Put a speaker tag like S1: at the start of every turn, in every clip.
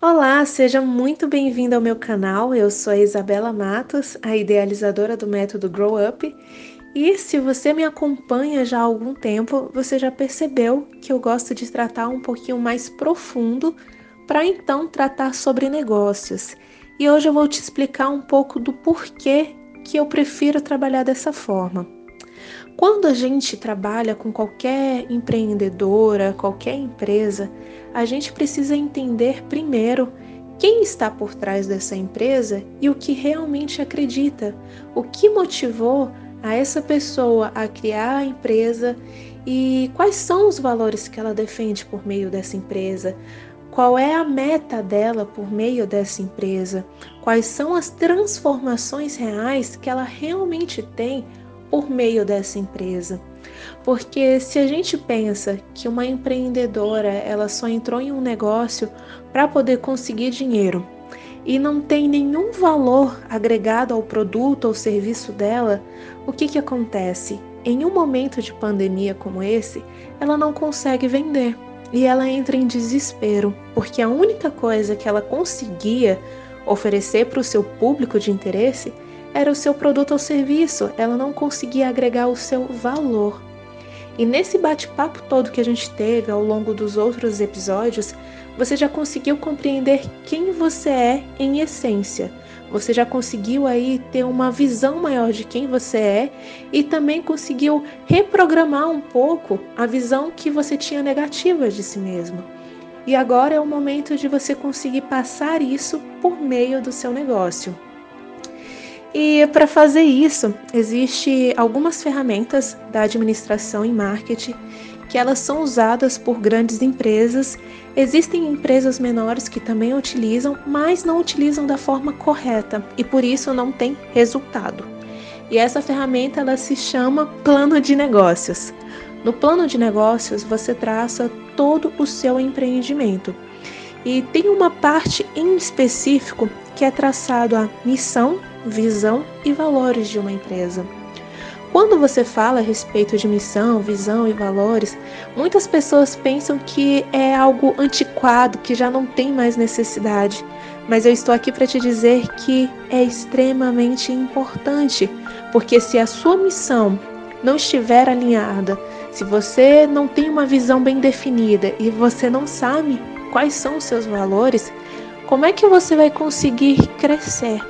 S1: Olá, seja muito bem-vindo ao meu canal. Eu sou a Isabela Matos, a idealizadora do método Grow Up. E se você me acompanha já há algum tempo, você já percebeu que eu gosto de tratar um pouquinho mais profundo para então tratar sobre negócios. E hoje eu vou te explicar um pouco do porquê que eu prefiro trabalhar dessa forma. Quando a gente trabalha com qualquer empreendedora, qualquer empresa, a gente precisa entender primeiro quem está por trás dessa empresa e o que realmente acredita, o que motivou a essa pessoa a criar a empresa e quais são os valores que ela defende por meio dessa empresa, qual é a meta dela por meio dessa empresa, quais são as transformações reais que ela realmente tem por meio dessa empresa. Porque se a gente pensa que uma empreendedora ela só entrou em um negócio para poder conseguir dinheiro e não tem nenhum valor agregado ao produto ou serviço dela, o que, que acontece? Em um momento de pandemia como esse, ela não consegue vender e ela entra em desespero, porque a única coisa que ela conseguia oferecer para o seu público de interesse era o seu produto ou serviço, ela não conseguia agregar o seu valor. E nesse bate-papo todo que a gente teve ao longo dos outros episódios, você já conseguiu compreender quem você é em essência. Você já conseguiu aí ter uma visão maior de quem você é e também conseguiu reprogramar um pouco a visão que você tinha negativa de si mesmo. E agora é o momento de você conseguir passar isso por meio do seu negócio. E para fazer isso, existe algumas ferramentas da administração e marketing que elas são usadas por grandes empresas. Existem empresas menores que também utilizam, mas não utilizam da forma correta e por isso não tem resultado. E essa ferramenta ela se chama plano de negócios. No plano de negócios, você traça todo o seu empreendimento. E tem uma parte em específico que é traçado a missão, visão e valores de uma empresa. Quando você fala a respeito de missão, visão e valores, muitas pessoas pensam que é algo antiquado, que já não tem mais necessidade. Mas eu estou aqui para te dizer que é extremamente importante, porque se a sua missão não estiver alinhada, se você não tem uma visão bem definida e você não sabe quais são os seus valores, como é que você vai conseguir crescer?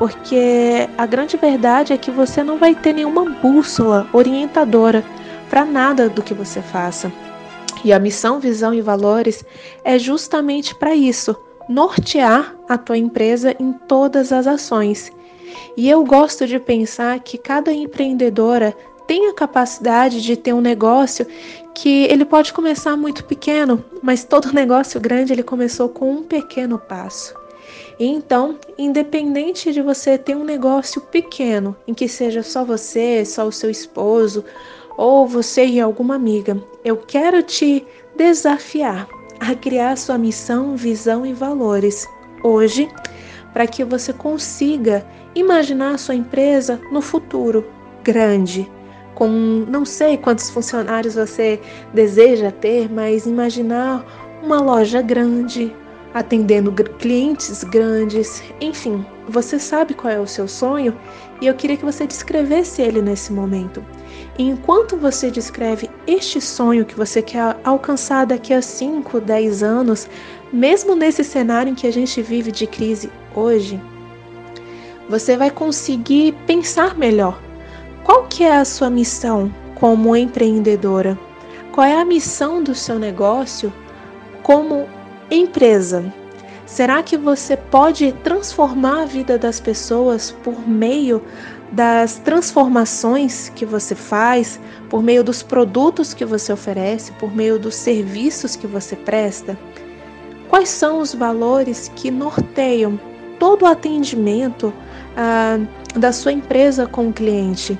S1: Porque a grande verdade é que você não vai ter nenhuma bússola orientadora para nada do que você faça. E a missão, visão e valores é justamente para isso, nortear a tua empresa em todas as ações. E eu gosto de pensar que cada empreendedora tem a capacidade de ter um negócio que ele pode começar muito pequeno, mas todo negócio grande ele começou com um pequeno passo. Então, independente de você ter um negócio pequeno, em que seja só você, só o seu esposo, ou você e alguma amiga, eu quero te desafiar a criar sua missão, visão e valores hoje, para que você consiga imaginar sua empresa no futuro grande, com não sei quantos funcionários você deseja ter, mas imaginar uma loja grande, atendendo clientes grandes, enfim, você sabe qual é o seu sonho e eu queria que você descrevesse ele nesse momento. E enquanto você descreve este sonho que você quer alcançar daqui a 5, 10 anos, mesmo nesse cenário em que a gente vive de crise hoje, você vai conseguir pensar melhor. Qual que é a sua missão como empreendedora? Qual é a missão do seu negócio como Empresa. Será que você pode transformar a vida das pessoas por meio das transformações que você faz, por meio dos produtos que você oferece, por meio dos serviços que você presta? Quais são os valores que norteiam todo o atendimento ah, da sua empresa com o cliente?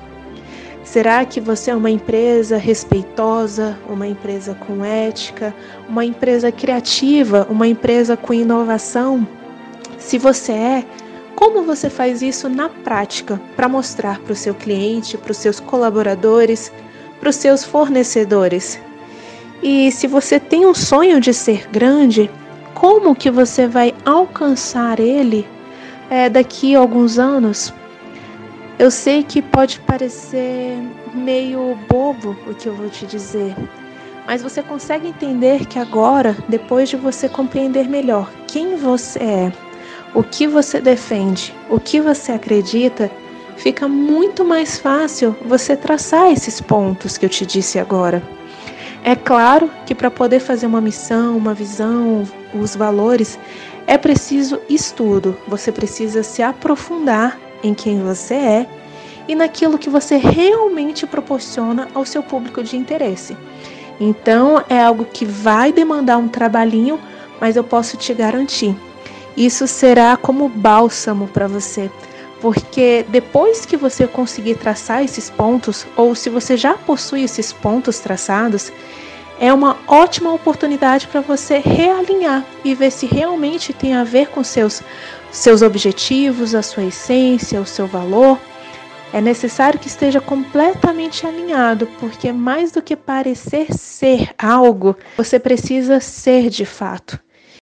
S1: Será que você é uma empresa respeitosa, uma empresa com ética, uma empresa criativa, uma empresa com inovação? Se você é, como você faz isso na prática para mostrar para o seu cliente, para os seus colaboradores, para os seus fornecedores? E se você tem um sonho de ser grande, como que você vai alcançar ele é, daqui a alguns anos, eu sei que pode parecer meio bobo o que eu vou te dizer, mas você consegue entender que agora, depois de você compreender melhor quem você é, o que você defende, o que você acredita, fica muito mais fácil você traçar esses pontos que eu te disse agora. É claro que para poder fazer uma missão, uma visão, os valores, é preciso estudo. Você precisa se aprofundar em quem você é e naquilo que você realmente proporciona ao seu público de interesse. Então, é algo que vai demandar um trabalhinho, mas eu posso te garantir, isso será como bálsamo para você porque depois que você conseguir traçar esses pontos, ou se você já possui esses pontos traçados, é uma ótima oportunidade para você realinhar e ver se realmente tem a ver com seus seus objetivos, a sua essência, o seu valor. É necessário que esteja completamente alinhado, porque mais do que parecer ser algo, você precisa ser de fato.